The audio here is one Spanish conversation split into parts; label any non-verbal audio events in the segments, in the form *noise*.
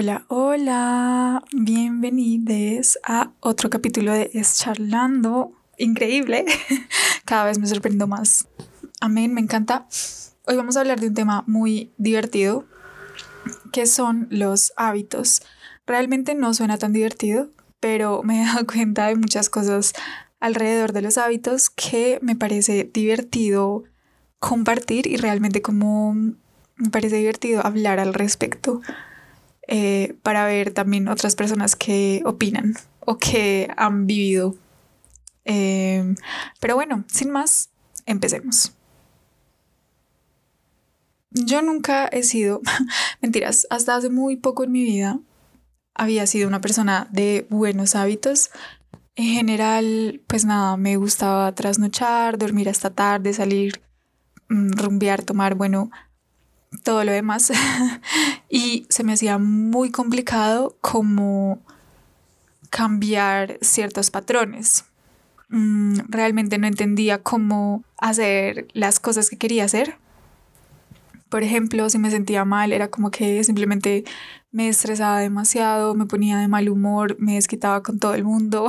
Hola, hola, bienvenidos a otro capítulo de Es Charlando. Increíble, *laughs* cada vez me sorprendo más. Amén, me encanta. Hoy vamos a hablar de un tema muy divertido, que son los hábitos. Realmente no suena tan divertido, pero me he dado *laughs* cuenta de muchas cosas alrededor de los hábitos que me parece divertido compartir y realmente como me parece divertido hablar al respecto eh, para ver también otras personas que opinan o que han vivido. Eh, pero bueno, sin más, empecemos. Yo nunca he sido, *laughs* mentiras, hasta hace muy poco en mi vida había sido una persona de buenos hábitos. En general, pues nada, me gustaba trasnochar, dormir hasta tarde, salir, mm, rumbear, tomar, bueno, todo lo demás. *laughs* y se me hacía muy complicado como cambiar ciertos patrones. Mm, realmente no entendía cómo hacer las cosas que quería hacer. Por ejemplo, si me sentía mal, era como que simplemente me estresaba demasiado, me ponía de mal humor, me desquitaba con todo el mundo.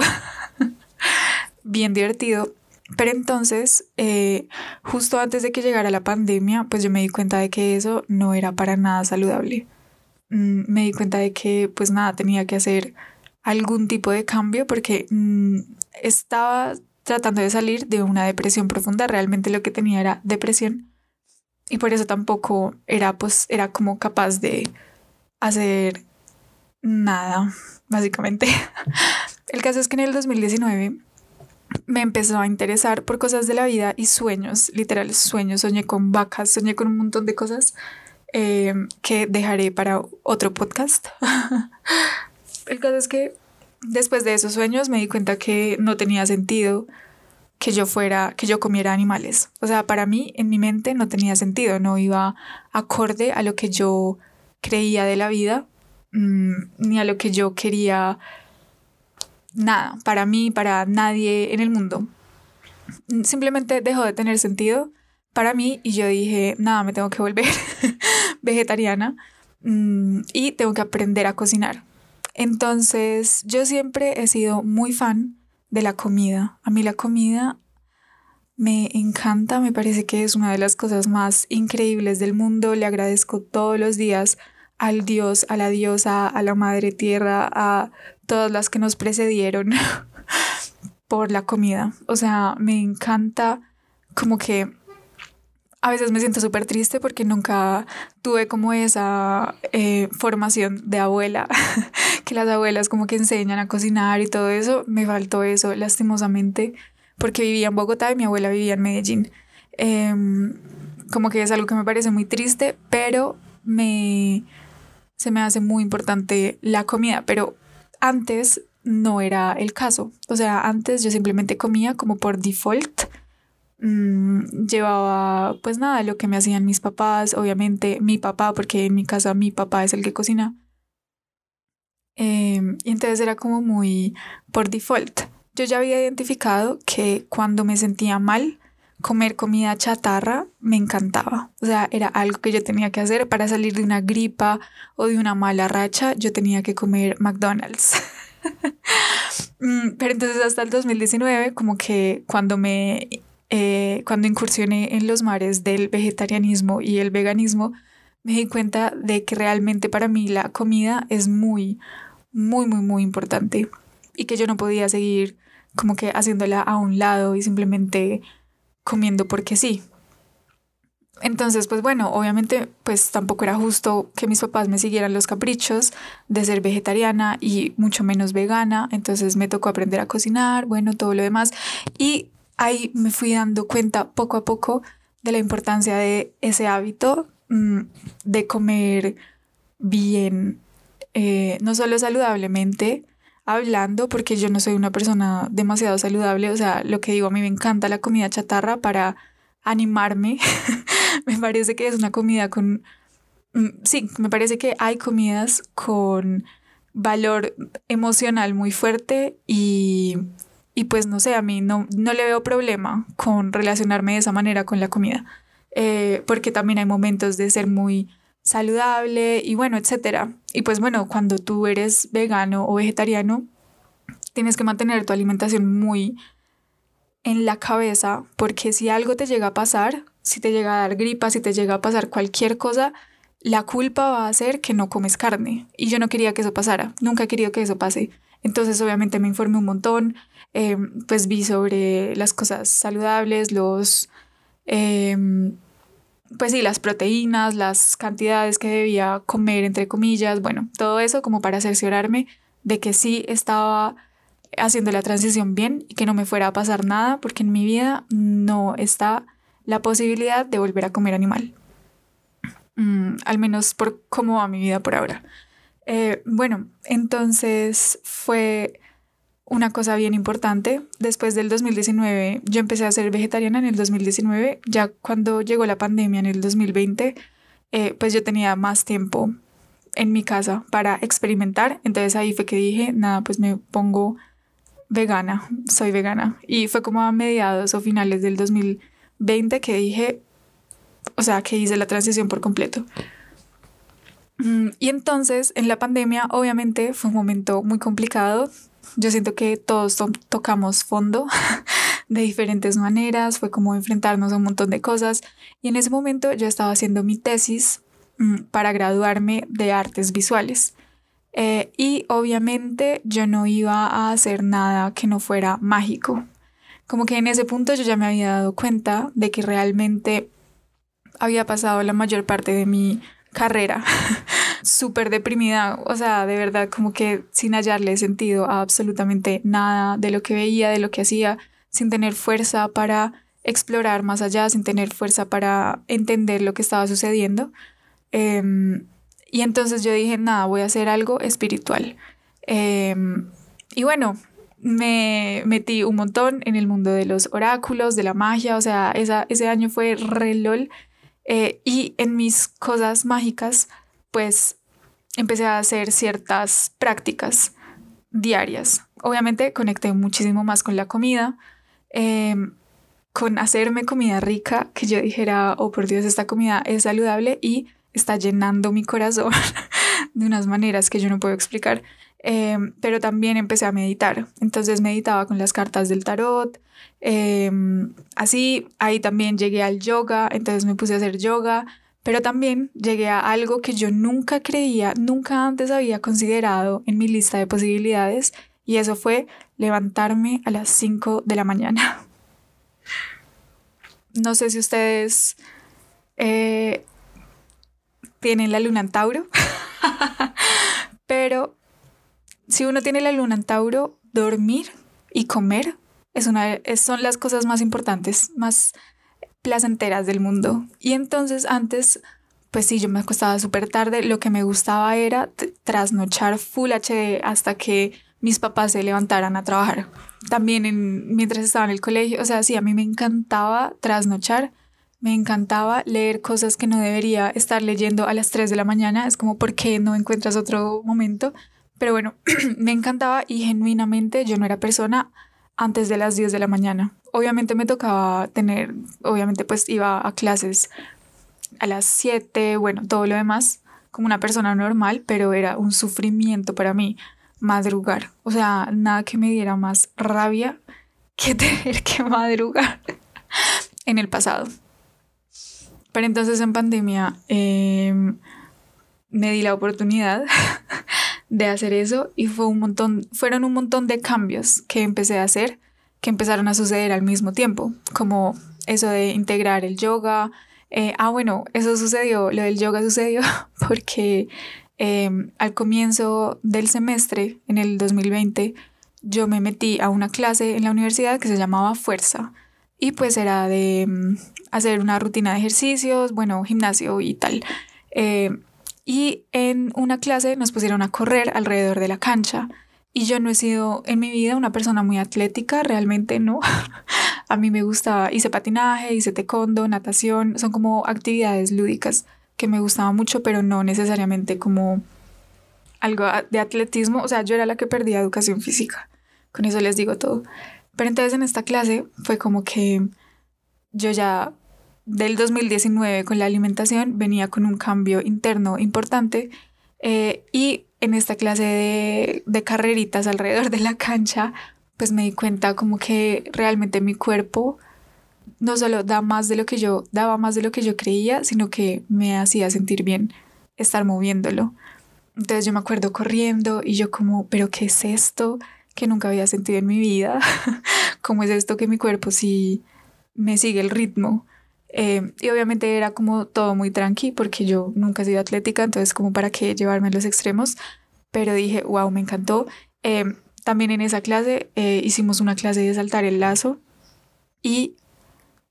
*laughs* Bien divertido. Pero entonces, eh, justo antes de que llegara la pandemia, pues yo me di cuenta de que eso no era para nada saludable. Mm, me di cuenta de que pues nada, tenía que hacer algún tipo de cambio porque mm, estaba tratando de salir de una depresión profunda. Realmente lo que tenía era depresión. Y por eso tampoco era, pues, era como capaz de hacer nada, básicamente. *laughs* El caso es que en el 2019 me empezó a interesar por cosas de la vida y sueños, literal sueños, soñé con vacas, soñé con un montón de cosas eh, que dejaré para otro podcast. *laughs* El caso es que después de esos sueños me di cuenta que no tenía sentido que yo fuera, que yo comiera animales. O sea, para mí en mi mente no tenía sentido, no iba acorde a lo que yo creía de la vida, mm, ni a lo que yo quería nada, para mí, para nadie en el mundo. Simplemente dejó de tener sentido para mí y yo dije, nada, me tengo que volver *laughs* vegetariana mm, y tengo que aprender a cocinar. Entonces, yo siempre he sido muy fan de la comida. A mí la comida me encanta, me parece que es una de las cosas más increíbles del mundo. Le agradezco todos los días al Dios, a la diosa, a la Madre Tierra, a todas las que nos precedieron *laughs* por la comida. O sea, me encanta como que a veces me siento súper triste porque nunca tuve como esa eh, formación de abuela, *laughs* que las abuelas como que enseñan a cocinar y todo eso. Me faltó eso, lastimosamente, porque vivía en Bogotá y mi abuela vivía en Medellín. Em, como que es algo que me parece muy triste, pero me, se me hace muy importante la comida, pero antes no era el caso. O sea, antes yo simplemente comía como por default. Mm, llevaba pues nada, lo que me hacían mis papás, obviamente mi papá, porque en mi casa mi papá es el que cocina. Em, y entonces era como muy por default. Yo ya había identificado que cuando me sentía mal, comer comida chatarra me encantaba. O sea, era algo que yo tenía que hacer para salir de una gripa o de una mala racha. Yo tenía que comer McDonald's. *laughs* Mm, pero entonces hasta el 2019, como que cuando me, eh, cuando incursioné en los mares del vegetarianismo y el veganismo, me di cuenta de que realmente para mí la comida es muy, muy, muy, muy importante y que yo no podía seguir como que haciéndola a un lado y simplemente comiendo porque sí. Entonces, pues bueno, obviamente pues tampoco era justo que mis papás me siguieran los caprichos de ser vegetariana y mucho menos vegana, entonces me tocó aprender a cocinar, bueno, todo lo demás y ahí me fui dando cuenta poco a poco de la importancia de ese hábito mm, de comer bien, eh, no solo saludablemente, hablando, porque yo no soy una persona demasiado saludable, o sea, lo que digo, a mí me encanta la comida chatarra para animarme, *laughs* me parece que es una comida con, mm, sí, me parece que hay comidas con valor emocional muy fuerte y, y pues no sé, a mí no, no le veo problema con relacionarme de esa manera con la comida, eh, porque también hay momentos de ser muy saludable y bueno, etcétera. Y pues bueno, cuando tú eres vegano o vegetariano, tienes que mantener tu alimentación muy en la cabeza porque si algo te llega a pasar, si te llega a dar gripa, si te llega a pasar cualquier cosa, la culpa va a ser que no comes carne. Y yo no quería que eso pasara, nunca he querido que eso pase. Entonces obviamente me informé un montón, eh, pues vi sobre las cosas saludables, los, em, pues sí, las proteínas, las cantidades que debía comer, entre comillas, bueno, todo eso como para cerciorarme de que sí estaba haciendo la transición bien y que no me fuera a pasar nada, porque en mi vida no está la posibilidad de volver a comer animal. Mm, al menos por cómo va mi vida por ahora. Eh, bueno, entonces fue una cosa bien importante. Después del 2019, yo empecé a ser vegetariana en el 2019. Ya cuando llegó la pandemia en el 2020, eh, pues yo tenía más tiempo en mi casa para experimentar. Entonces ahí fue que dije, nada, pues me pongo vegana, soy vegana. Y fue como a mediados o finales del 2020 que dije, o sea, que hice la transición por completo. Mm, y entonces, en la pandemia, obviamente fue un momento muy complicado. Yo siento que todos tocamos fondo *laughs* de diferentes maneras, fue como enfrentarnos a un montón de cosas. Y en ese momento yo estaba haciendo mi tesis mm, para graduarme de artes visuales. Eh, y obviamente yo no iba a hacer nada que no fuera mágico. Como que en ese punto yo ya me había dado cuenta de que realmente había pasado la mayor parte de mi carrera *laughs* súper deprimida, o sea, de verdad como que sin hallarle sentido a absolutamente nada de lo que veía, de lo que hacía, sin tener fuerza para explorar más allá, sin tener fuerza para entender lo que estaba sucediendo. Em, y entonces yo dije, nada, voy a hacer algo espiritual. Em, y bueno, me metí un montón en el mundo de los oráculos, de la magia, o sea, esa, ese año fue re lol. Eh, y en mis cosas mágicas, pues empecé a hacer ciertas prácticas diarias. Obviamente conecté muchísimo más con la comida, em, con hacerme comida rica, que yo dijera, oh por Dios, esta comida es saludable y está llenando mi corazón *laughs* de unas maneras que yo no puedo explicar. Em, pero también empecé a meditar. Entonces meditaba con las cartas del tarot. Em, así, ahí también llegué al yoga, entonces me puse a hacer yoga. Pero también llegué a algo que yo nunca creía, nunca antes había considerado en mi lista de posibilidades. Y eso fue levantarme a las 5 de la mañana. *laughs* No sé si ustedes eh, tienen la luna en Tauro, *laughs* pero si uno tiene la luna en Tauro, dormir y comer es una, son las cosas más importantes, más placenteras del mundo. Y entonces antes, pues sí, yo me acostaba súper tarde. Lo que me gustaba era trasnochar full HD hasta que mis papás se levantaran a trabajar. También en, mientras estaba en el colegio, o sea, sí, a mí me encantaba trasnochar me encantaba leer cosas que no debería estar leyendo a las 3 de la mañana. Es como, ¿por qué no encuentras otro momento? Pero bueno, *clears throat* me encantaba y genuinamente yo no era persona antes de las 10 de la mañana. Obviamente me tocaba tener, obviamente pues iba a clases a las 7, bueno, todo lo demás como una persona normal, pero era un sufrimiento para mí madrugar. O sea, nada que me diera más rabia que *laughs* tener que madrugar en el pasado. Pero entonces en pandemia em, me di la oportunidad de hacer eso y fue un montón, fueron un montón de cambios que empecé a hacer que empezaron a suceder al mismo tiempo, como eso de integrar el yoga. Eh, ah, bueno, eso sucedió, lo del yoga sucedió *laughs* porque em, al comienzo del semestre, en el 2020, yo me metí a una clase en la universidad que se llamaba Fuerza y pues era de mm, hacer una rutina de ejercicios, bueno, gimnasio y tal. Eh, y en una clase nos pusieron a correr alrededor de la cancha. Y yo no he sido en mi vida una persona muy atlética, realmente no. *laughs* a mí me gusta, hice patinaje, hice taekwondo, natación, son como actividades lúdicas que me gustaban mucho, pero no necesariamente como algo de atletismo. O sea, yo era la que perdía educación física. Con eso les digo todo. Pero entonces en esta clase fue como que yo ya del 2019 con la alimentación venía con un cambio interno importante eh, y en esta clase de, de carreritas alrededor de la cancha pues me di cuenta como que realmente mi cuerpo no solo da más de lo que yo daba más de lo que yo creía, sino que me hacía sentir bien estar moviéndolo. Entonces yo me acuerdo corriendo y yo como, pero ¿qué es esto que nunca había sentido en mi vida? *laughs* ¿Cómo es esto que mi cuerpo sí me sigue el ritmo? Eh, y obviamente era como todo muy tranqui porque yo nunca he sido atlética, entonces como para qué llevarme a los extremos, pero dije, wow, me encantó. Eh, también en esa clase eh, hicimos una clase de saltar el lazo y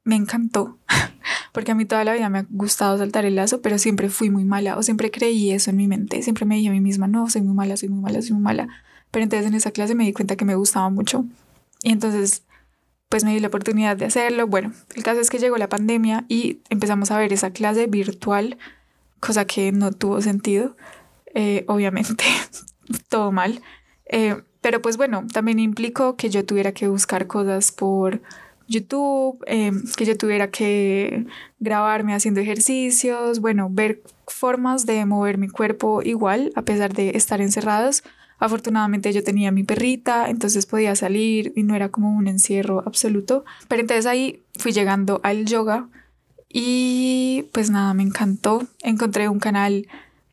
me encantó, *laughs* porque a mí toda la vida me ha gustado saltar el lazo, pero siempre fui muy mala o siempre creí eso en mi mente, siempre me dije a mí misma, no, soy muy mala, soy muy mala, soy muy mala, pero entonces en esa clase me di cuenta que me gustaba mucho y entonces pues me di la oportunidad de hacerlo. Bueno, el caso es que llegó la pandemia y empezamos a ver esa clase virtual, cosa que no tuvo sentido, eh, obviamente, *laughs* todo mal. Eh, pero pues bueno, también implicó que yo tuviera que buscar cosas por YouTube, em, que yo tuviera que grabarme haciendo ejercicios, bueno, ver formas de mover mi cuerpo igual, a pesar de estar encerrados. Afortunadamente yo tenía mi perrita, entonces podía salir y no era como un encierro absoluto. Pero entonces ahí fui llegando al yoga y pues nada, me encantó. Encontré un canal,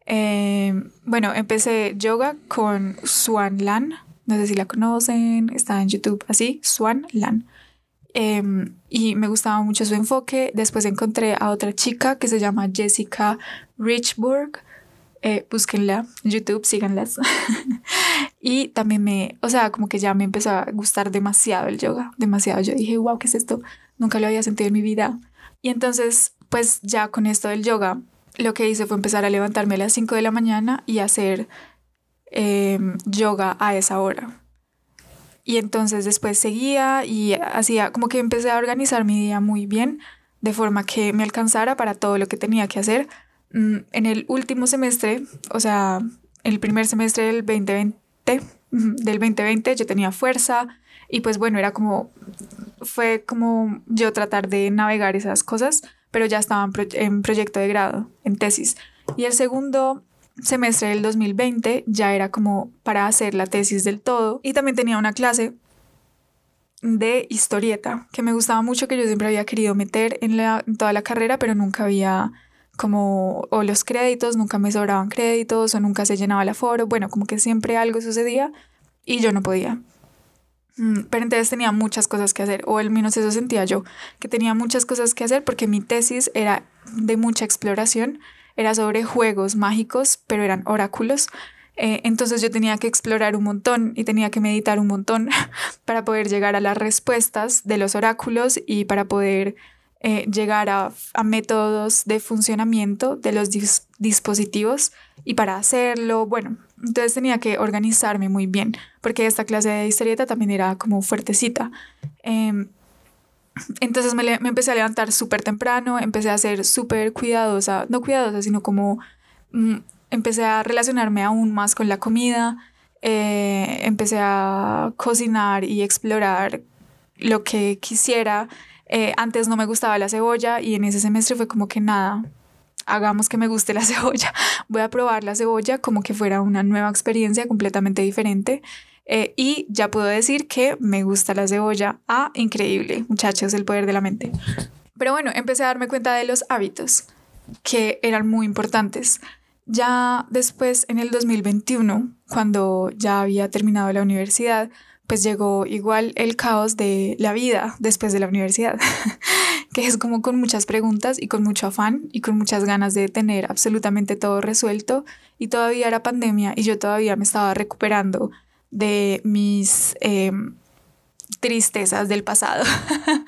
em, bueno, empecé yoga con Swan Lan, no sé si la conocen, está en YouTube así, Swan Lan. Em, y me gustaba mucho su enfoque. Después encontré a otra chica que se llama Jessica Richburg. Eh, búsquenla en YouTube, síganlas. *laughs* y también me, o sea, como que ya me empezó a gustar demasiado el yoga, demasiado. Yo dije, wow, ¿qué es esto? Nunca lo había sentido en mi vida. Y entonces, pues ya con esto del yoga, lo que hice fue empezar a levantarme a las 5 de la mañana y hacer em, yoga a esa hora. Y entonces después seguía y hacía como que empecé a organizar mi día muy bien, de forma que me alcanzara para todo lo que tenía que hacer. Mm, en el último semestre, o sea, el primer semestre del 2020, del 2020 yo tenía fuerza y pues bueno, era como, fue como yo tratar de navegar esas cosas, pero ya estaba en proyecto de grado, en tesis. Y el segundo semestre del 2020 ya era como para hacer la tesis del todo y también tenía una clase de historieta que me gustaba mucho que yo siempre había querido meter en, la, toda la carrera pero nunca había como o los créditos nunca me sobraban créditos o nunca se llenaba el aforo bueno como que siempre algo sucedía y yo no podía mm, pero entonces tenía muchas cosas que hacer, o al menos eso sentía yo, que tenía muchas cosas que hacer porque mi tesis era de mucha exploración era sobre juegos mágicos, pero eran oráculos. Eh, entonces yo tenía que explorar un montón y tenía que meditar un montón *laughs* para poder llegar a las respuestas de los oráculos y para poder eh, llegar a, métodos de funcionamiento de los dispositivos y para hacerlo, bueno, entonces tenía que organizarme muy bien porque esta clase de historieta también era como fuertecita. Em, entonces me, empecé a levantar súper temprano, empecé a ser súper cuidadosa, no cuidadosa, sino como mm, empecé a relacionarme aún más con la comida, eh, empecé a cocinar y explorar lo que quisiera. Eh, antes no me gustaba la cebolla y en ese semestre fue como que nada, hagamos que me guste la *laughs* cebolla. Voy a probar la cebolla como que fuera una nueva experiencia completamente diferente. Eh, y ya puedo decir que me gusta la cebolla. Ah, increíble, muchachos, el poder de la mente. Pero bueno, empecé a darme cuenta de los hábitos que eran muy importantes. Ya después, en el 2021, cuando ya había terminado la universidad, pues llegó igual el caos de la vida después de la universidad, *laughs* que es como con muchas preguntas y con mucho afán y con muchas ganas de tener absolutamente todo resuelto y todavía era pandemia y yo todavía me estaba recuperando de mis em, tristezas del pasado. *laughs*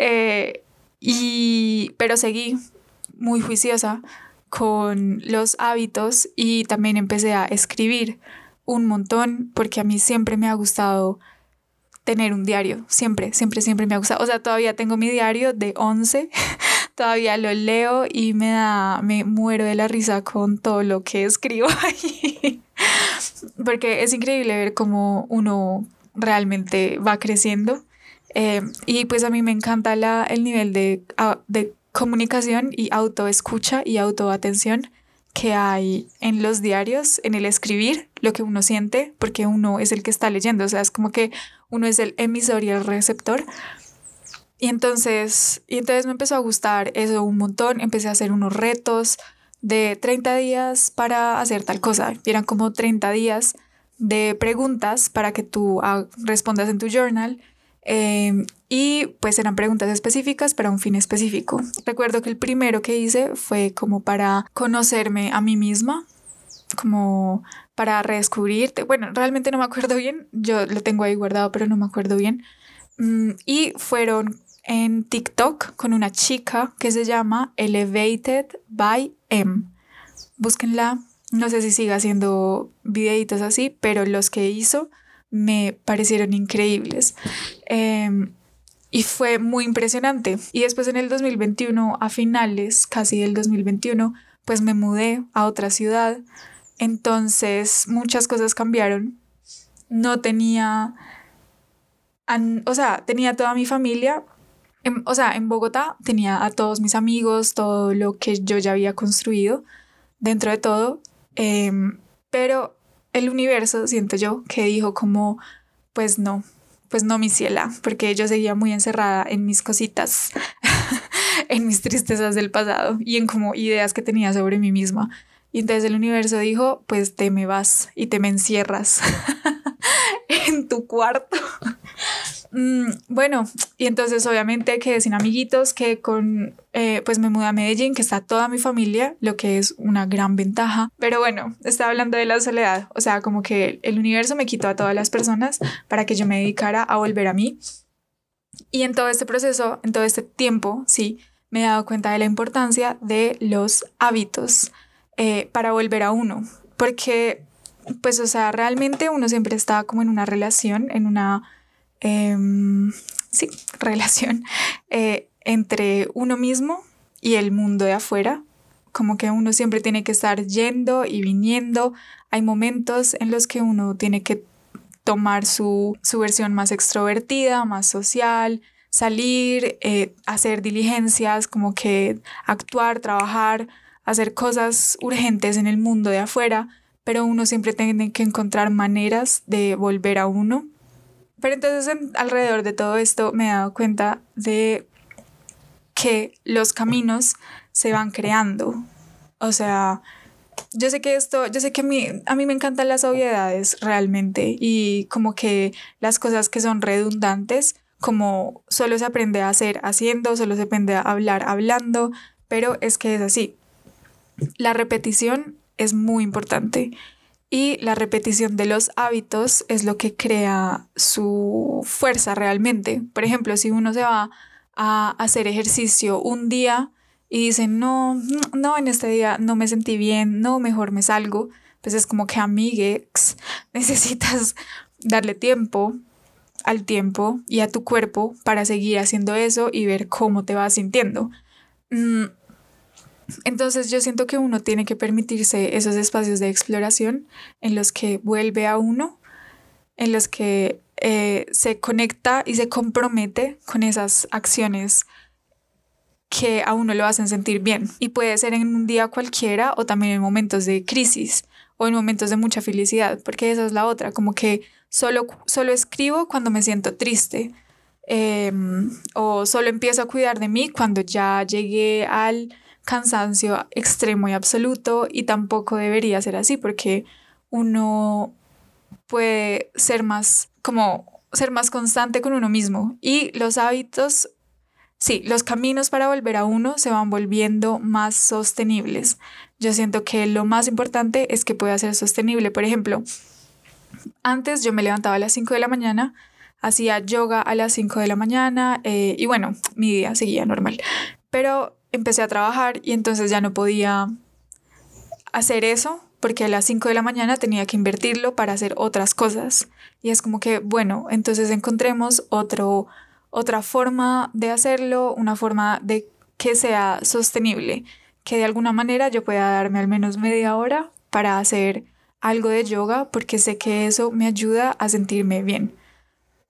Eh, y, pero seguí muy juiciosa con los hábitos y también empecé a escribir un montón porque a mí siempre me ha gustado tener un diario, siempre, siempre, siempre me ha gustado. O sea, todavía tengo mi diario de 11, *laughs* todavía lo leo y me da, me muero de la risa con todo lo que escribo *laughs* ahí porque es increíble ver cómo uno realmente va creciendo. Eh, y pues a mí me encanta la, el nivel de, de comunicación y autoescucha y autoatención que hay en los diarios, en el escribir lo que uno siente, porque uno es el que está leyendo, o sea, es como que uno es el emisor y el receptor. Y entonces, y entonces me empezó a gustar eso un montón, empecé a hacer unos retos de 30 días para hacer tal cosa, y eran como 30 días de preguntas para que tú ah, respondas en tu journal Em, y pues eran preguntas específicas para un fin específico. Recuerdo que el primero que hice fue como para conocerme a mí misma, como para redescubrirte. Bueno, realmente no me acuerdo bien, yo lo tengo ahí guardado, pero no me acuerdo bien. Mm, y fueron en TikTok con una chica que se llama Elevated by M. Búsquenla, no sé si sigue haciendo videitos así, pero los que hizo me parecieron increíbles. Em, y fue muy impresionante. Y después en el 2021, a finales casi del 2021, pues me mudé a otra ciudad. Entonces muchas cosas cambiaron. No tenía, o sea, tenía toda mi familia. o sea, en Bogotá tenía a todos mis amigos, todo lo que yo ya había construido dentro de todo. Em, pero el universo, siento yo, que dijo como, pues no, pues no mi ciela, porque yo seguía muy encerrada en mis cositas, *laughs* en mis tristezas del pasado y en como ideas que tenía sobre mí misma. Y entonces el universo dijo, pues te me vas y te me encierras *laughs* en tu cuarto *laughs* Mm, bueno, y entonces obviamente quedé sin amiguitos, que con, eh, pues me mudé a Medellín, que está toda mi familia, lo que es una gran ventaja. Pero bueno, estaba hablando de la soledad, o sea, como que el universo me quitó a todas las personas para que yo me dedicara a volver a mí. Y en todo este proceso, en todo este tiempo, sí, me he dado cuenta de la importancia de los hábitos eh, para volver a uno, porque, pues, o sea, realmente uno siempre está como en una relación, en una Em, sí, *laughs* relación eh, entre uno mismo y el mundo de afuera. Como que uno siempre tiene que estar yendo y viniendo. Hay momentos en los que uno tiene que tomar su, versión más extrovertida, más social, salir, eh, hacer diligencias, como que actuar, trabajar, hacer cosas urgentes en el mundo de afuera, pero uno siempre tiene que encontrar maneras de volver a uno pero entonces alrededor de todo esto me he dado cuenta de que los caminos se van creando. O sea, yo sé que esto, yo sé que a mí, a mí me encantan las obviedades realmente y como que las cosas que son redundantes, como solo se aprende a hacer haciendo, solo se aprende a hablar hablando, pero es que es así. La repetición es muy importante y la repetición de los hábitos es lo que crea su fuerza realmente. Por ejemplo, si uno se va a hacer ejercicio un día y dice, no, no, en este día no me sentí bien, no, mejor me salgo, pues es como que amigues, *laughs* necesitas darle tiempo al tiempo y a tu cuerpo para seguir haciendo eso y ver cómo te vas sintiendo. Mm, entonces yo siento que uno tiene que permitirse esos espacios de exploración en los que vuelve a uno, en los que eh, se conecta y se compromete con esas acciones que a uno lo hacen sentir bien. Y puede ser en un día cualquiera o también en momentos de crisis o en momentos de mucha felicidad, porque esa es la otra, como que solo, solo escribo cuando me siento triste. Em, o solo empiezo a cuidar de mí cuando ya llegué al cansancio extremo y absoluto y tampoco debería ser así porque uno puede ser más como ser más constante con uno mismo y los hábitos sí, los caminos para volver a uno se van volviendo más sostenibles. Yo siento que lo más importante es que pueda ser sostenible. Por ejemplo, antes yo me levantaba a las 5 de la mañana, hacía yoga a las 5 de la mañana eh, y bueno, mi día seguía normal. Pero empecé a trabajar y entonces ya no podía hacer eso porque a las 5 de la mañana tenía que invertirlo para hacer otras cosas. Y es como que, bueno, entonces encontremos otro, otra forma de hacerlo, una forma de que sea sostenible, que de alguna manera yo pueda darme al menos media hora para hacer algo de yoga porque sé que eso me ayuda a sentirme bien.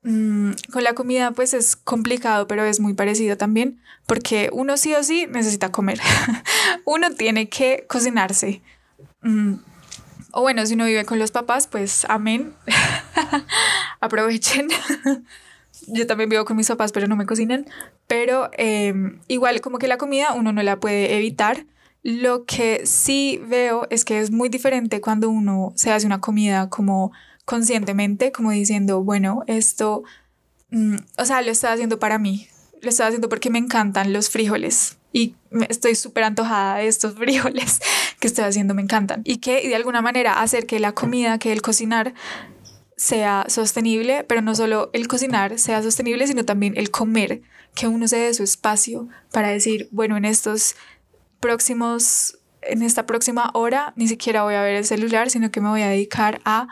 Mm, con la comida pues es complicado, pero es muy parecido también, porque uno sí o sí necesita comer. *laughs* uno tiene que cocinarse. Mm, o bueno, si uno vive con los papás, pues amén. *laughs* Aprovechen. *laughs* Yo también vivo con mis papás, pero no me cocinan. Pero em, igual como que la comida uno no la puede evitar. Lo que sí veo es que es muy diferente cuando uno se hace una comida como conscientemente, como diciendo, bueno, esto, mm, o sea, lo estoy haciendo para mí, lo estoy haciendo porque me encantan los frijoles y estoy súper antojada de estos *laughs* frijoles que estoy haciendo, me encantan. Y que de alguna manera hacer que la comida, que el cocinar sea sostenible, pero no solo el cocinar sea sostenible, sino también el comer, que uno se dé su espacio para decir, bueno, en estos próximos, en esta próxima hora, ni siquiera voy a ver el celular, sino que me voy a dedicar a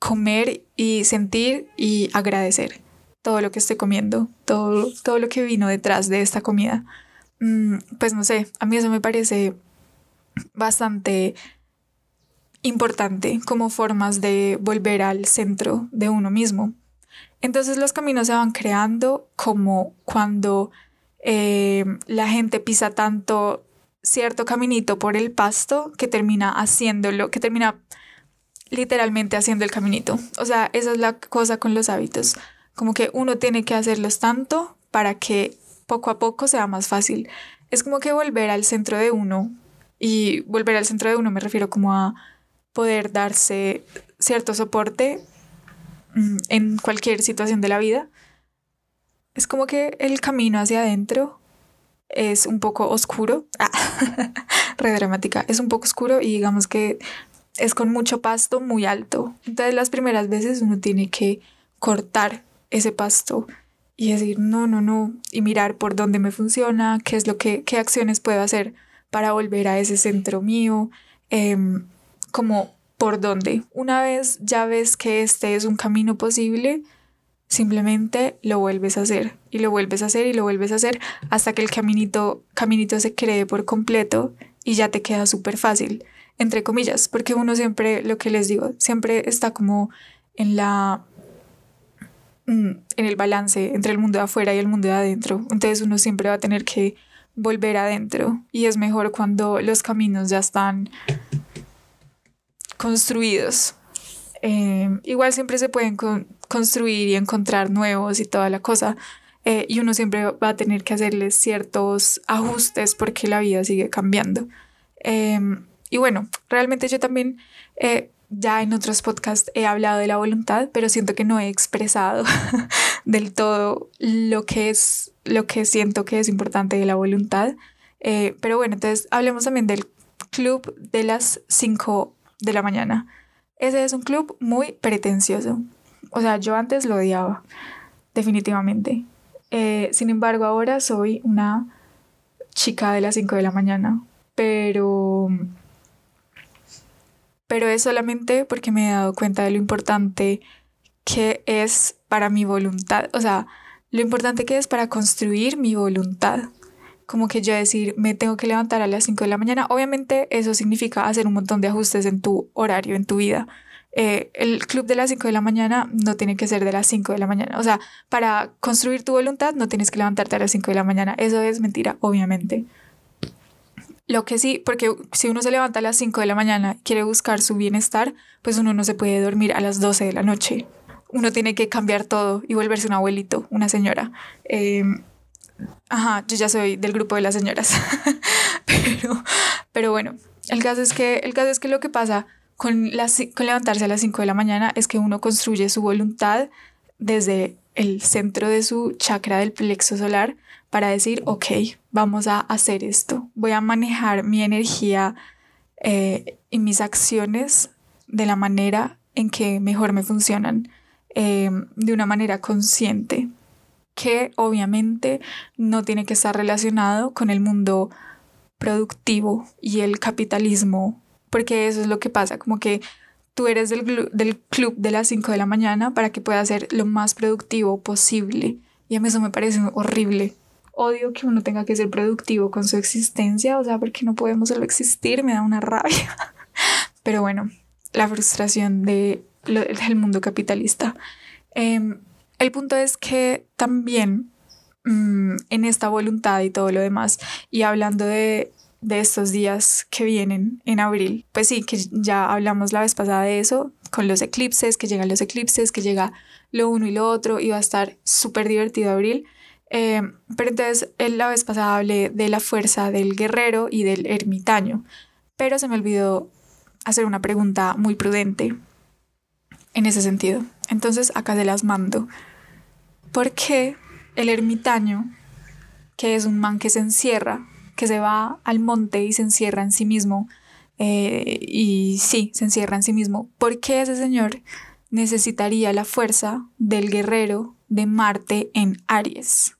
comer y sentir y agradecer todo lo que estoy comiendo, todo, todo lo que vino detrás de esta comida. Mm, pues no sé, a mí eso me parece bastante importante como formas de volver al centro de uno mismo. Entonces los caminos se van creando como cuando eh, la gente pisa tanto cierto caminito por el pasto que termina haciéndolo, que termina literalmente haciendo el caminito. O sea, esa es la cosa con los hábitos. Como que uno tiene que hacerlos tanto para que poco a poco sea más fácil. Es como que volver al centro de uno. Y volver al centro de uno me refiero como a poder darse cierto soporte mm, en cualquier situación de la vida. Es como que el camino hacia adentro es un poco oscuro. Ah, *laughs* re dramática. Es un poco oscuro y digamos que es con mucho pasto muy alto. Entonces las primeras veces uno tiene que cortar ese pasto y decir, no, no, no, y mirar por dónde me funciona, qué es lo que, qué acciones puedo hacer para volver a ese centro mío, em, como por dónde. Una vez ya ves que este es un camino posible, simplemente lo vuelves a hacer y lo vuelves a hacer y lo vuelves a hacer hasta que el caminito, caminito se cree por completo y ya te queda súper fácil entre comillas, porque uno siempre, lo que les digo, siempre está como en la mm, en el balance entre el mundo de afuera y el mundo de adentro. Entonces uno siempre va a tener que volver adentro y es mejor cuando los caminos ya están construidos. Eh, igual siempre se pueden construir y encontrar nuevos y toda la cosa. Eh, y uno siempre va a tener que hacerles ciertos ajustes porque la vida sigue cambiando. Em, y bueno, realmente yo también eh, ya en otros podcasts he hablado de la voluntad, pero siento que no he expresado *laughs* del todo lo que es, lo que siento que es importante de la voluntad. Eh, pero bueno, entonces hablemos también del club de las 5 de la mañana. Ese es un club muy pretencioso. O sea, yo antes lo odiaba, definitivamente. Eh, sin embargo, ahora soy una chica de las 5 de la mañana, pero pero es solamente porque me he dado cuenta de lo importante que es para mi voluntad, o sea, lo importante que es para construir mi voluntad. Como que yo decir, me tengo que levantar a las 5 de la mañana. Obviamente eso significa hacer un montón de ajustes en tu horario, en tu vida. Eh, el club de las 5 de la mañana no tiene que ser de las 5 de la mañana. O sea, para construir tu voluntad no tienes que levantarte a las 5 de la mañana. Eso es mentira, obviamente. Lo que sí, porque si uno se levanta a las 5 de la mañana, quiere buscar su bienestar, pues uno no se puede dormir a las 12 de la noche. Uno tiene que cambiar todo y volverse un abuelito, una señora. Em, ajá, yo ya soy del grupo de las señoras. *laughs* pero, pero bueno, el caso es que, el caso es que lo que pasa con, con levantarse a las 5 de la mañana es que uno construye su voluntad desde el centro de su chakra del plexo solar para decir, ok, vamos a hacer esto, voy a manejar mi energía eh, y mis acciones de la manera en que mejor me funcionan, em, de una manera consciente, que obviamente no tiene que estar relacionado con el mundo productivo y el capitalismo, porque eso es lo que pasa, como que tú eres del, club de las 5 de la mañana para que puedas ser lo más productivo posible. Y a mí eso me parece horrible odio que uno tenga que ser productivo con su existencia, o sea, porque no podemos solo existir, me da una rabia. *laughs* Pero bueno, la frustración de del mundo capitalista. Em, el punto es que también mm, en esta voluntad y todo lo demás, y hablando de, de estos días que vienen en abril, pues sí, que ya hablamos la vez pasada de eso, con los eclipses, que llegan los eclipses, que llega lo uno y lo otro, y va a estar súper divertido abril. Eh, pero entonces la vez pasada hablé de la fuerza del guerrero y del ermitaño, pero se me olvidó hacer una pregunta muy prudente en ese sentido. Entonces acá se las mando. ¿Por qué el ermitaño, que es un man que se encierra, que se va al monte y se encierra en sí mismo, eh, y sí, se encierra en sí mismo, ¿por qué ese señor necesitaría la fuerza del guerrero de Marte en Aries?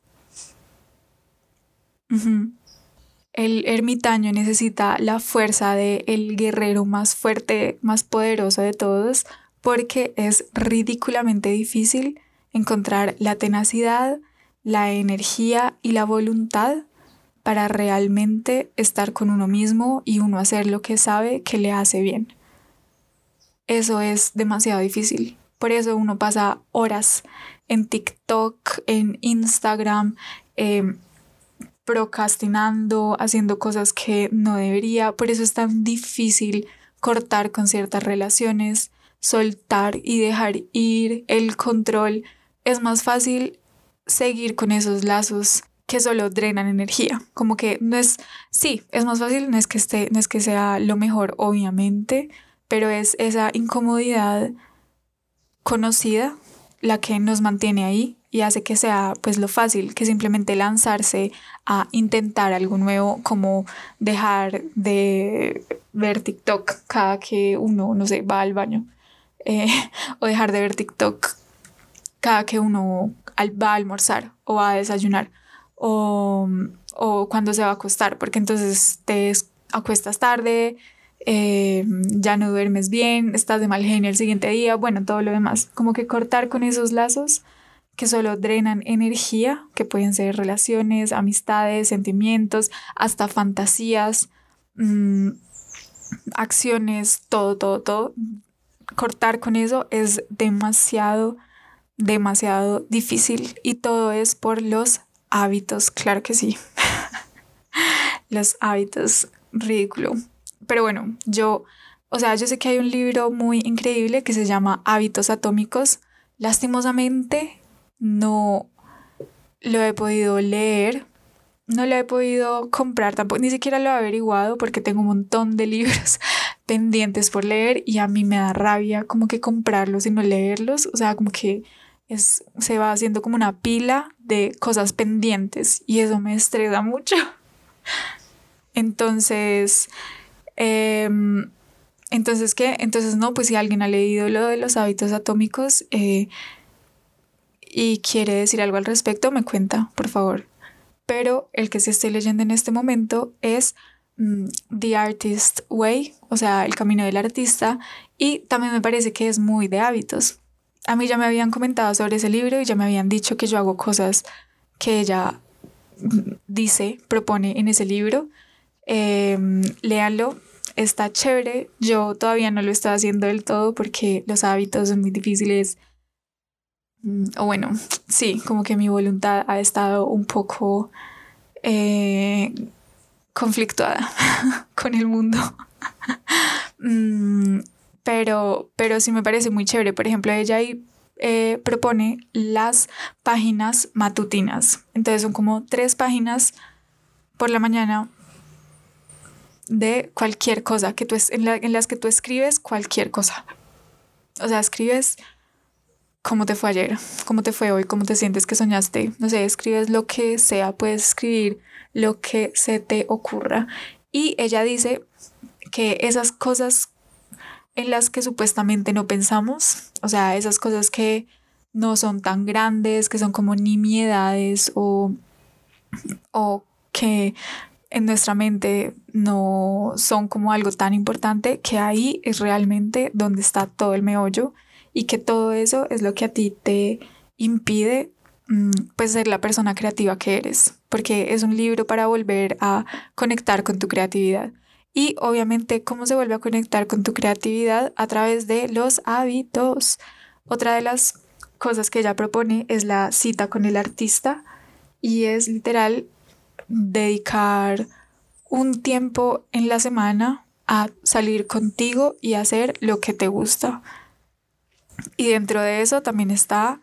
El ermitaño necesita la fuerza del el guerrero más fuerte, más poderoso de todos, porque es ridículamente difícil encontrar la tenacidad, la energía y la voluntad para realmente estar con uno mismo y uno hacer lo que sabe que le hace bien. Eso es demasiado difícil. Por eso uno pasa horas en TikTok, en Instagram, em, procrastinando, haciendo cosas que no debería. Por eso es tan difícil cortar con ciertas relaciones, soltar y dejar ir el control. Es más fácil seguir con esos lazos que solo drenan energía. Como que no es, sí, es más fácil, no es que esté, no es que sea lo mejor, obviamente, pero es esa incomodidad conocida la que nos mantiene ahí y hace que sea pues lo fácil, que simplemente lanzarse a intentar algo nuevo, como dejar de ver TikTok cada que uno, no sé, va al baño, *laughs* eh, o dejar de ver TikTok cada que uno va a almorzar o va a desayunar, o, o cuando se va a acostar, porque entonces te acuestas tarde, eh, ya no duermes bien, estás de mal genio el siguiente día, bueno, todo lo demás, como que cortar con esos lazos que solo drenan energía, que pueden ser relaciones, amistades, sentimientos, hasta fantasías, mm, acciones, todo, todo, todo. Cortar con eso es demasiado, demasiado difícil y todo es por los hábitos, claro que sí. *laughs* los hábitos, ridículo. Pero bueno, yo, o sea, yo sé que hay un libro muy increíble que se llama Hábitos Atómicos. Lastimosamente, no lo he podido leer, no lo he podido comprar tampoco, ni siquiera lo he averiguado porque tengo un montón de *laughs* libros pendientes por leer y a mí me da rabia como que comprarlos y no leerlos, o sea, como que es, se va haciendo como una pila de cosas pendientes y eso me estresa *laughs* mucho. Entonces, em, entonces, ¿qué? Entonces, no, pues si alguien ha leído lo de los hábitos atómicos, eh, y quiere decir algo al respecto, me cuenta, por favor. Pero el que se estoy leyendo en este momento es mm, The Artist Way, o sea, el camino del artista, y también me parece que es muy de hábitos. A mí ya me habían comentado sobre ese libro y ya me habían dicho que yo hago cosas que ella mm, dice, propone en ese libro. Eh, léanlo, está chévere. Yo todavía no lo estoy haciendo del todo porque los hábitos son muy difíciles o bueno, sí, como que mi voluntad ha estado un poco eh, conflictuada *laughs* con el mundo. *laughs* Mm, pero, pero sí me parece muy chévere. Por ejemplo, ella ahí eh, propone las páginas matutinas. Entonces son como tres páginas por la mañana de cualquier cosa que tú en, en las que tú escribes cualquier cosa. O sea, escribes cómo te fue ayer, cómo te fue hoy, cómo te sientes que soñaste. No sé, escribes lo que sea, puedes escribir lo que se te ocurra. Y ella dice que esas cosas en las que supuestamente no pensamos, o sea, esas cosas que no son tan grandes, que son como nimiedades o, o que en nuestra mente no son como algo tan importante, que ahí es realmente donde está todo el meollo y que todo eso es lo que a ti te impide mm, pues ser la persona creativa que eres, porque es un libro para volver a conectar con tu creatividad. Y obviamente, ¿cómo se vuelve a conectar con tu creatividad? A través de los hábitos. Otra de las cosas que ella propone es la cita con el artista y es literal dedicar un tiempo en la semana a salir contigo y hacer lo que te gusta. Y dentro de eso también está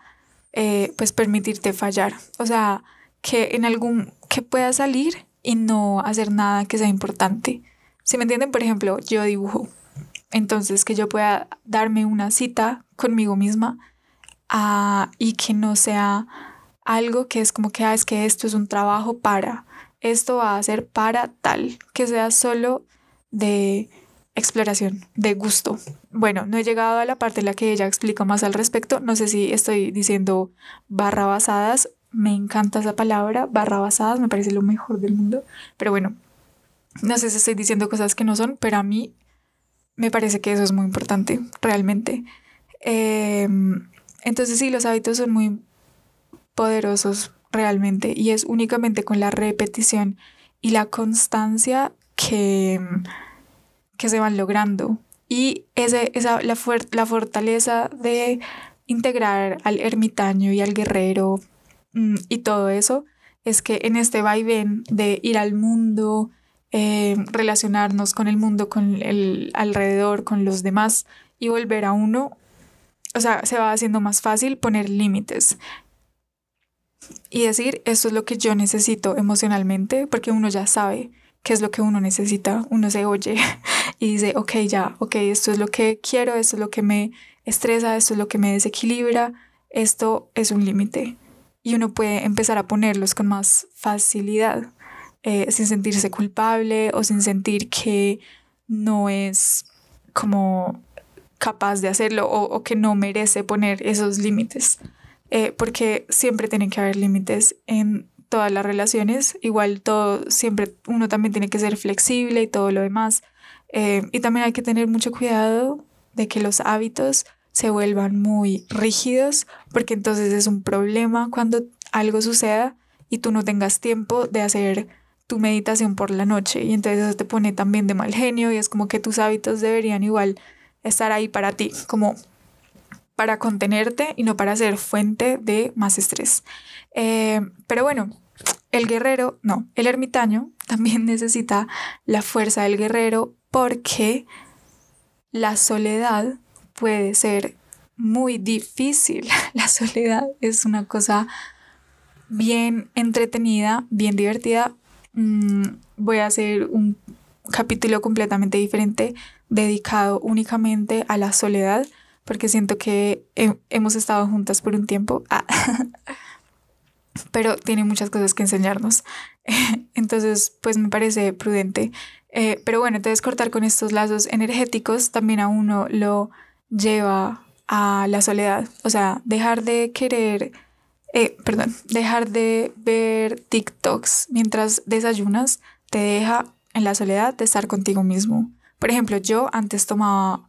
eh, pues permitirte fallar. O sea, que en algún, que puedas salir y no hacer nada que sea importante. Si me entienden, por ejemplo, yo dibujo. Entonces, que yo pueda darme una cita conmigo misma ah, y que no sea algo que es como que, ah, es que esto es un trabajo para, esto va a ser para tal, que sea solo de exploración, de gusto. Bueno, no he llegado a la parte en la que ella explica más al respecto. No sé si estoy diciendo barra basadas. Me encanta esa palabra, barra basadas, me parece lo mejor del mundo. Pero bueno, no sé si estoy diciendo cosas que no son, pero a mí me parece que eso es muy importante, realmente. Em, entonces sí, los hábitos son muy poderosos realmente y es únicamente con la repetición y la constancia que, que se van logrando. Y ese, esa, la, la fortaleza de integrar al ermitaño y al guerrero mm, y todo eso es que en este vaivén de ir al mundo, eh, relacionarnos con el mundo, con el alrededor, con los demás y volver a uno, o sea, se va haciendo más fácil poner límites y decir, esto es lo que yo necesito emocionalmente, porque uno ya sabe qué es lo que uno necesita, uno se oye *laughs* y dice, ok, ya, ok, esto es lo que quiero, esto es lo que me estresa, esto es lo que me desequilibra, esto es un límite. Y uno puede empezar a ponerlos con más facilidad. Eh, sin sentirse culpable o sin sentir que no es como capaz de hacerlo o, que no merece poner esos límites. Eh, porque siempre tienen que haber límites en todas las relaciones. Igual todo, siempre uno también tiene que ser flexible y todo lo demás. Eh, y también hay que tener mucho cuidado de que los hábitos se vuelvan muy rígidos, porque entonces es un problema cuando algo suceda y tú no tengas tiempo de hacer tu meditación por la noche y entonces eso te pone también de mal genio y es como que tus hábitos deberían igual estar ahí para ti, como para contenerte y no para ser fuente de más estrés. Eh, pero bueno, el guerrero, no, el ermitaño también *laughs* necesita la fuerza del guerrero porque la soledad puede ser muy difícil. *laughs* La soledad es una cosa bien entretenida, bien divertida, Mm, voy a hacer un capítulo completamente diferente dedicado únicamente a la soledad, porque siento que hemos estado juntas por un tiempo, ah, *laughs* pero tiene muchas cosas que enseñarnos. *laughs* entonces, pues me parece prudente. Eh, pero bueno, entonces cortar con estos lazos energéticos también a uno lo lleva a la soledad, o sea, dejar de querer eh, perdón, dejar de ver TikToks mientras desayunas te deja en la soledad de estar contigo mismo. Por ejemplo, yo antes tomaba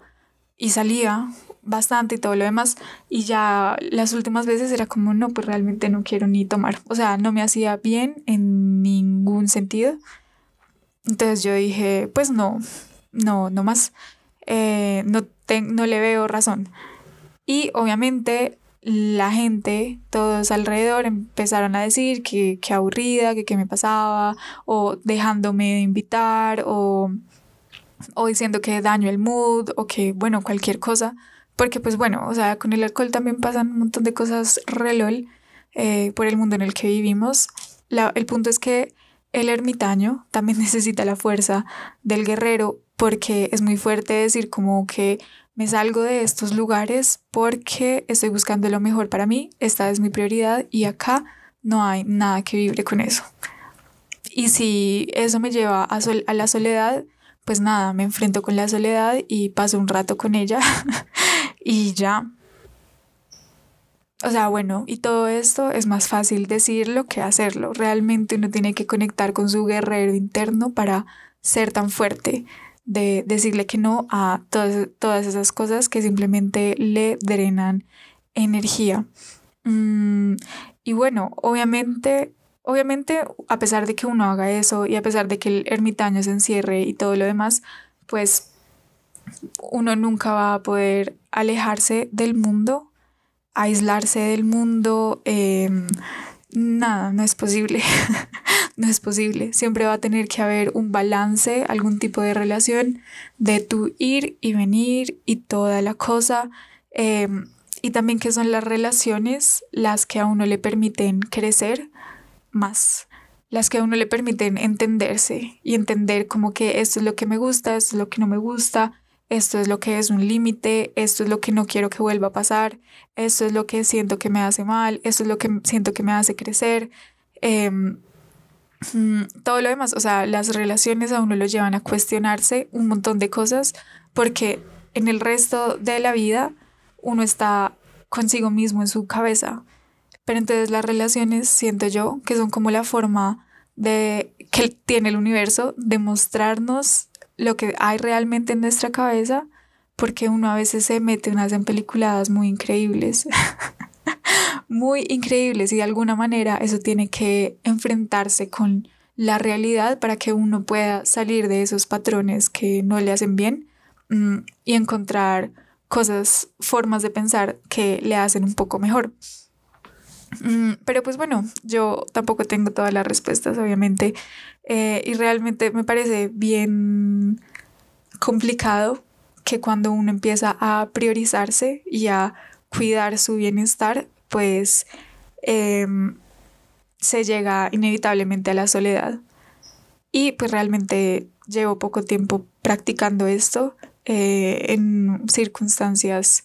y salía bastante y todo lo demás y ya las últimas veces era como no, pues realmente no quiero ni tomar. O sea, no me hacía bien en ningún sentido. Entonces yo dije, pues no, no, no más. Eh, no, no le veo razón. Y obviamente la gente, todos alrededor, empezaron a decir que, que aburrida, que qué me pasaba, o dejándome de invitar, o, o diciendo que daño el mood, o que, bueno, cualquier cosa. Porque, pues bueno, o sea, con el alcohol también pasan un montón de cosas relol eh, por el mundo en el que vivimos. el punto es que el ermitaño también *laughs* necesita la fuerza del guerrero porque es muy fuerte decir como que me salgo de estos lugares porque estoy buscando lo mejor para mí, esta es mi prioridad y acá no hay nada que vibre con eso. Y si eso me lleva a, a la soledad, pues nada, me enfrento con la soledad y paso un rato con ella *laughs* y ya. O sea, bueno, y todo esto es más fácil decirlo que hacerlo. Realmente uno tiene que conectar con su guerrero interno para ser tan fuerte de decirle que no a todas, todas esas cosas que simplemente le drenan energía. Mm, y bueno, obviamente, obviamente, a pesar de que uno haga eso y a pesar de que el ermitaño se encierre y todo lo demás, pues uno nunca va a poder alejarse del mundo aislarse del mundo, em, nada, no es posible. *laughs* no es posible. Siempre va a tener que haber un balance, algún tipo de relación de tu ir y venir y toda la cosa. Em, y también que son las relaciones las que a uno le permiten crecer más, las que a uno le permiten entenderse y entender como que esto es lo que me gusta, esto es lo que no me gusta, esto es lo que es un límite, esto es lo que no quiero que vuelva a pasar, esto es lo que siento que me hace mal, esto es lo que siento que me hace crecer. Mm, todo lo demás, o sea, las relaciones a uno lo llevan a cuestionarse un montón de cosas porque en el resto de la vida uno está consigo mismo en su cabeza. Pero entonces las relaciones, siento yo, que son como la forma de que tiene el universo de mostrarnos lo que hay realmente en nuestra cabeza, porque uno a veces se mete unas en peliculadas muy increíbles, *laughs* muy increíbles y de alguna manera eso tiene que enfrentarse con la realidad para que uno pueda salir de esos patrones que no le hacen bien mm, y encontrar cosas, formas de pensar que le hacen un poco mejor. Mm, pero pues bueno, yo tampoco tengo todas las respuestas, obviamente, eh, y realmente me parece bien complicado que cuando uno empieza a priorizarse y a cuidar su bienestar, pues em, se llega inevitablemente a la soledad. Y pues realmente llevo poco tiempo practicando esto eh, en circunstancias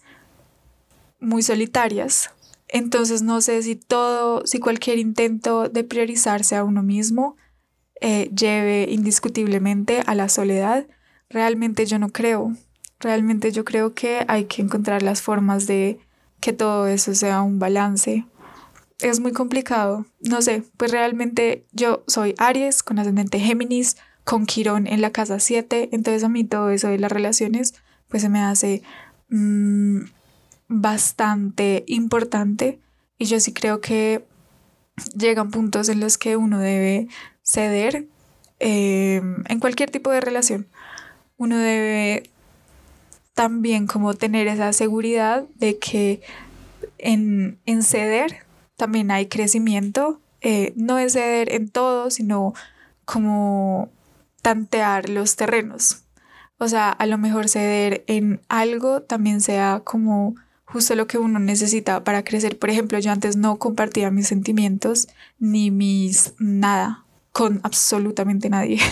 muy solitarias, entonces no sé si todo, si cualquier intento de priorizarse a uno mismo eh, lleve indiscutiblemente a la soledad. Realmente yo no creo. Realmente yo creo que hay que encontrar las formas de que todo eso sea un balance. Es muy complicado. No sé, pues realmente yo soy Aries con ascendente Géminis, con Quirón en la casa 7, entonces a mí todo eso de las relaciones pues se me hace... Mm, bastante importante y yo sí creo que llegan puntos en los que uno debe ceder em, en cualquier tipo de relación. Uno debe también como tener esa seguridad de que en, ceder también hay crecimiento. Eh, no es ceder en todo, sino como tantear los terrenos. O sea, a lo mejor ceder en algo también sea como justo lo que uno necesita para crecer. Por ejemplo, yo antes no compartía mis sentimientos ni mis nada con absolutamente nadie. *laughs*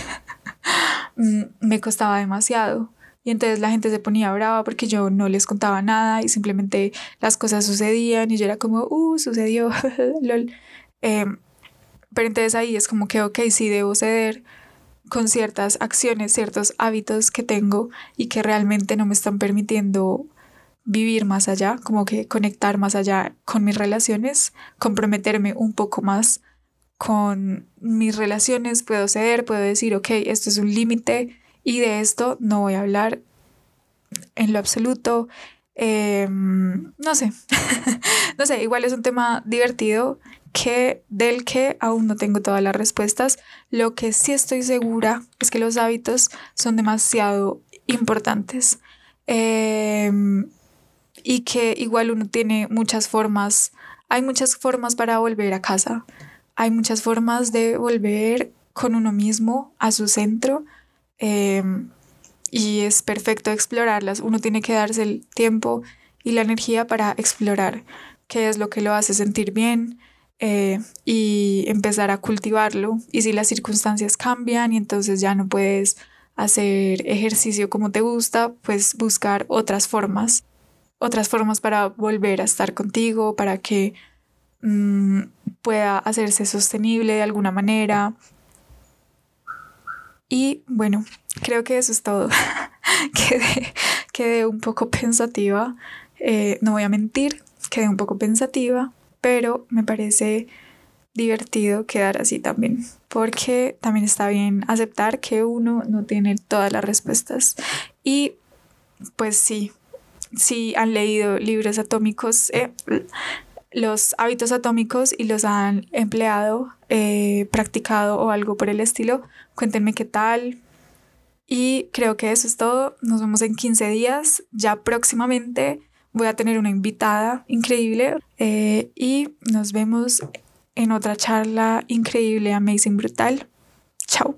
Mm, me costaba demasiado. Y entonces la gente se ponía brava porque yo no les contaba nada y simplemente las cosas sucedían y yo era como, uh, sucedió, *laughs* lol. Em, pero entonces ahí es como que, ok, sí debo ceder con ciertas acciones, ciertos hábitos que tengo y que realmente no me están permitiendo vivir más allá, como que conectar más allá con mis relaciones, comprometerme un poco más con mis relaciones, puedo ceder, puedo decir, ok, esto es un límite y de esto no voy a hablar en lo absoluto. Em, no sé, *laughs* no sé, igual es un tema divertido que del que aún no tengo todas las respuestas. Lo que sí estoy segura es que los hábitos son demasiado importantes. Eh, y que igual uno tiene muchas formas, hay muchas formas para volver a casa, hay muchas formas de volver con uno mismo a su centro em, y es perfecto explorarlas. Uno tiene que darse el tiempo y la energía para explorar qué es lo que lo hace sentir bien eh, y empezar a cultivarlo. Y si las circunstancias cambian y entonces ya no puedes hacer ejercicio como te gusta, pues buscar otras formas otras formas para volver a estar contigo, para que mm, pueda hacerse sostenible de alguna manera. Y bueno, creo que eso es todo. *laughs* quedé, quedé, un poco pensativa, eh, no voy a mentir, quedé un poco pensativa, pero me parece divertido quedar así también, porque también está bien aceptar que uno no tiene todas las respuestas. Y pues sí, si han leído libros atómicos, eh, los hábitos atómicos y los han empleado, eh, practicado o algo por el estilo, cuéntenme qué tal. Y creo que eso es todo. Nos vemos en 15 días. Ya próximamente voy a tener una invitada increíble eh, y nos vemos en otra charla increíble, amazing, brutal. Chao.